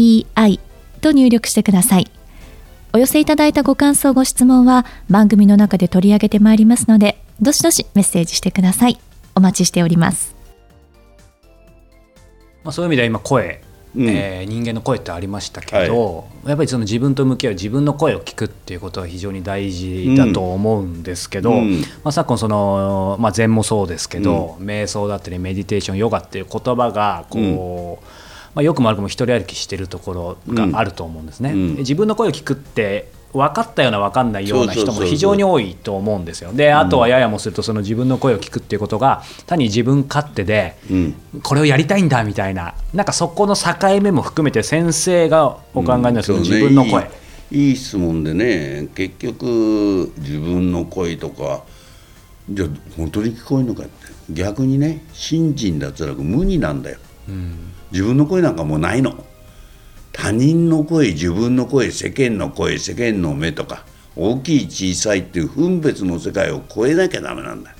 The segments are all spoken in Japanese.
ZENTOKEIEI と入力してください。お寄せいただいたご感想、ご質問は番組の中で取り上げてまいりますので、どしどしメッセージしてください。お待ちしております。まあ、そういう意味では今声うん、えー、人間の声ってありましたけど、はい、やっぱりその自分と向き合う自分の声を聞くっていうことは非常に大事だと思うんですけど、うん、まあ、昨今その、まあ、禅もそうですけど、うん、瞑想だったりメディテーションヨガっていう言葉がこう、まあ、よくも悪くも一人歩きしてるところがあると思うんですね。自分の声を聞くって分かったような分かんないような人も非常に多いと思うんですよ。であとはややもするとその自分の声を聞くっていうことが単に自分勝手でこれをやりたいんだみたいななんかそこの境目も含めて先生がお考えなんですけど、自分の声。いい質問でね結局自分の声とかじゃあ本当に聞こえるのかって。逆にね信心脱落無になんだよ、うん、自分の声なんかもうないの。他人の声自分の声世間の声世間の目とか大きい小さいっていう分別の世界を超えなきゃダメなんだ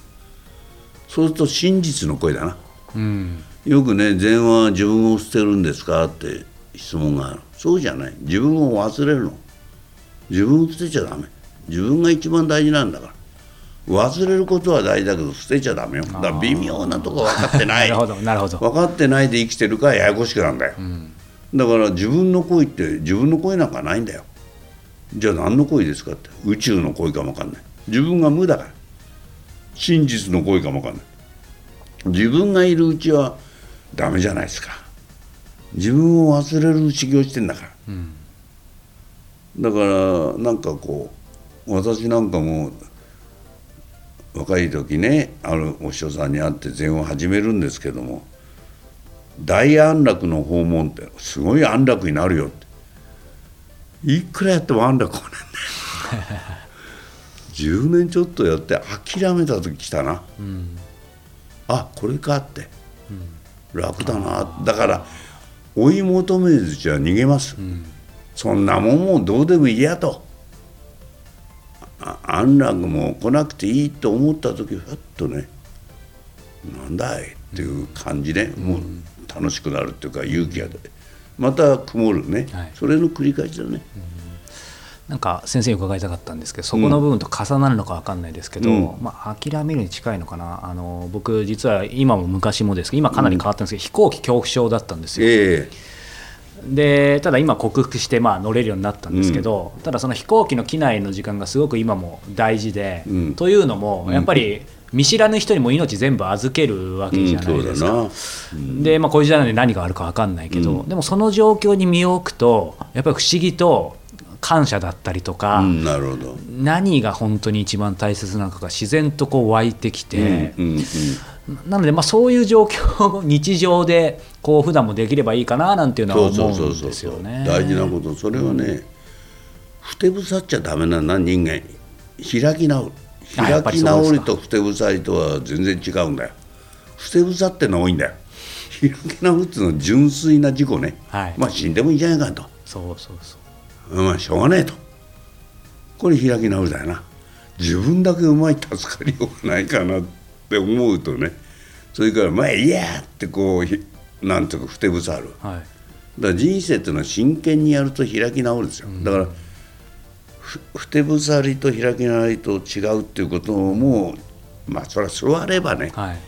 そうすると真実の声だな、うん、よくね禅は自分を捨てるんですか？って質問がある。そうじゃない。自分を忘れるの。自分を捨てちゃダメ。自分が一番大事なんだから忘れることは大事だけど捨てちゃダメよ。だから微妙なとこ分かってない。なるほどなるほど。分かってないで生きてるからややこしくなんだよ、うん。だから自分の声って自分の声なんかないんだよ。じゃあ何の声ですかって。宇宙の声かもわかんない。自分が無だから。真実の声かもわかんない。自分がいるうちはダメじゃないですか。自分を忘れる修行してんだから、うん、だからなんかこう私なんかも若い時ねあるお師匠さんに会って禅を始めるんですけども大安楽の訪問ってすごい安楽になるよって。いくらやっても安楽来ないんだよ。10年ちょっとやって諦めた時来たな、うん、あこれかって、うん、楽だな。だから追い求めずじゃ逃げます、うん、そんなもんもどうでもいいやと安楽も来なくていいと思った時ふっとねなんだい？っていう感じで、もう楽しくなるっていうか勇気がまた曇るね、はい、それの繰り返しだね。なんか先生に伺いたかったんですけどそこの部分と重なるのか分かんないですけど、うん、まあ、諦めるに近いのかな。あの僕実は今も昔もですけど今かなり変わったんですけど、うん、飛行機恐怖症だったんですよ。えー、でただ今克服してまあ乗れるようになったんですけど、うん、ただその飛行機の機内の時間がすごく今も大事で、というのもやっぱり見知らぬ人にも命全部預けるわけじゃないですか。うん、で、まあ、こういう時代なんで何があるか分かんないけど、うん、でもその状況に身を置くとやっぱり不思議と感謝だったりとか、うん、なるほど。何が本当に一番大切なのかが自然とこう湧いてきて、なのでまあそういう状況を日常でこう普段もできればいいかななんていうのは思うんですよね。大事なこと。それはね、ふてぶさっちゃダメなな人間開き直る。開き直りとふてぶさりとは全然違うんだよ。ふてぶさっての多いんだよ。開き直るっていうのは純粋な事故ね、はい、まあ死んでもいいじゃないかと。そうそうそう。まあしょうがないと。これ開き直りだよな。自分だけうまい助かりようがないかなって思うとねそれから「まあいいや!」ってこうなんとかふてぶさる、はい、だから人生っていうのは真剣にやると開き直るんですよ、だからふてぶさりと開き直りと違うっていうこともまあそれは座ればね、はい、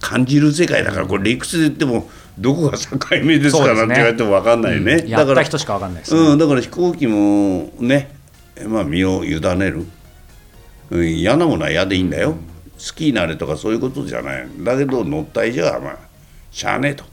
感じる世界だからこれ理屈で言ってもどこが境目ですかなんて言われても分かんないね、うん、だから人しか分かんないです、ね、うん、だから飛行機もね、まあ、身を委ねる、うん、嫌なものは嫌でいいんだよ、うん、好きになれとかそういうことじゃない。だけど乗った以上はまあしゃあねえと。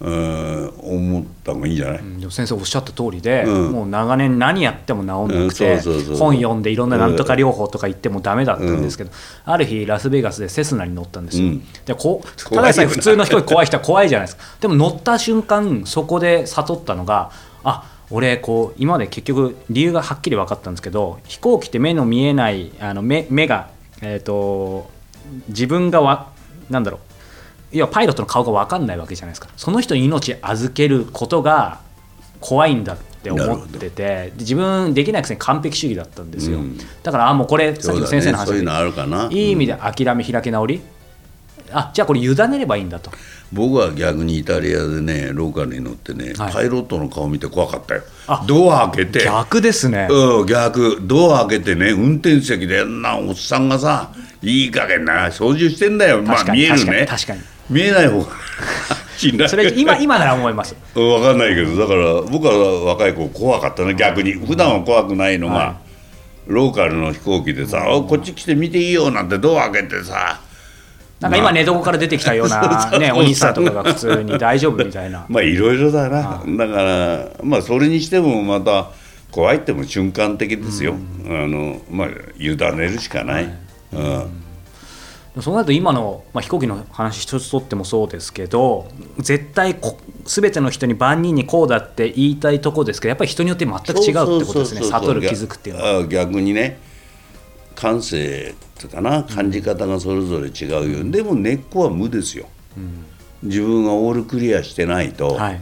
うん思った方がいいんじゃない、でも先生おっしゃった通りで、うん。もう長年何やっても治んなくて、本読んでいろんななんとか療法とか言ってもダメだったんですけど、ある日ラスベガスでセスナに乗ったんですよ、うん。でこうた怖いよなだでさえ普通の人怖い人は怖いじゃないですか。でも乗った瞬間そこで悟ったのがあ俺こう今まで結局理由がはっきり分かったんですけど飛行機って目の見えないあの目目が、えー、と自分がわなんだろう。要はパイロットの顔が分かんないわけじゃないですか。その人に命預けることが怖いんだって思っててで自分できないくせに完璧主義だったんですよ、うん。だからあもうこれさっきの先生の話。いい意味で諦め開き直り、あじゃあこれ委ねればいいんだと。僕は逆にイタリアでねローカルに乗ってね、はい。パイロットの顔見て怖かったよ。あドア開けて。逆ですね、うん逆。ドア開けてね運転席でなおっさんがさいい加減な操縦してんだよ。まあ見えるね。確かに確見えない方がそれ 今今なら思います。分かんないけどだから僕は若い子怖かったね。逆に。普段は怖くないのが、はローカルの飛行機でさ「おこっち来て見ていいよ」なんてドア開けてさなんか今寝床から出てきたような、ね、お兄さんとかが普通に大丈夫みたいな。まあいろいろだなだからまあそれにしてもまた怖いっても瞬間的ですよ、あのまあ委ねるしかない、うん。そうなると今の、まあ、飛行機の話一つとってもそうですけど絶対こ全ての人に万人にこうだって言いたいとこですけどやっぱり人によって全く違うってことですね。悟る気づくっていうのは。あ逆にね感性っていうかな感じ方がそれぞれ違うよ、でも根っこは無ですよ、自分がオールクリアしてないと、はい。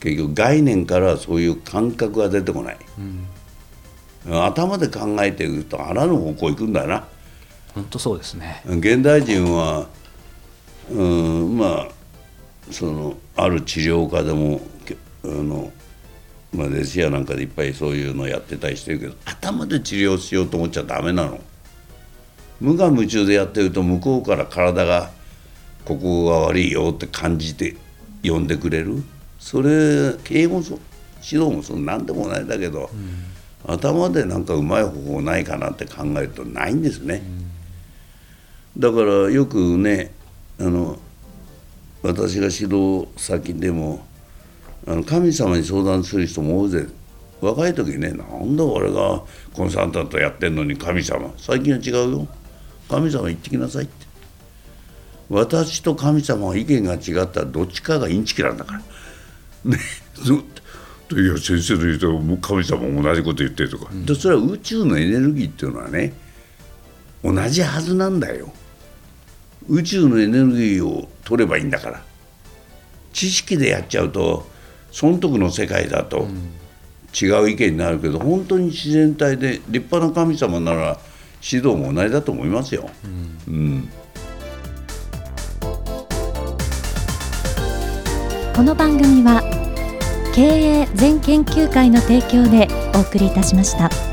結局概念からそういう感覚が出てこない、頭で考えていくとあらぬ方向行くんだよな。本当そうですね。現代人はうんまあそのある治療家でもけあの、まあ、レシアなんかでいっぱいそういうのやってたりしてるけど頭で治療しようと思っちゃダメなの無我夢中でやってると向こうから体がここが悪いよって感じて呼んでくれる？それ経営も指導もそ何でもないんだけど、頭でなんかうまい方法ないかなって考えるとないんですね。だからよくねあの私が指導先でもあの神様に相談する人も大勢若い時ねなんだ俺がコンサルタントやってんのに神様。最近は違うよ。神様言ってきなさいって。私と神様は意見が違ったらどっちかがインチキなんだから。ね。ず っといや先生の言うともう神様も同じこと言ってるとか、でそれは宇宙のエネルギーっていうのはね同じはずなんだよ。宇宙のエネルギーを取ればいいんだから。知識でやっちゃうと損得の世界だと違う意見になるけど本当に自然体で立派な神様なら指導も同じだと思いますよ。うんこの番組は経営全研究会の提供でお送りいたしました。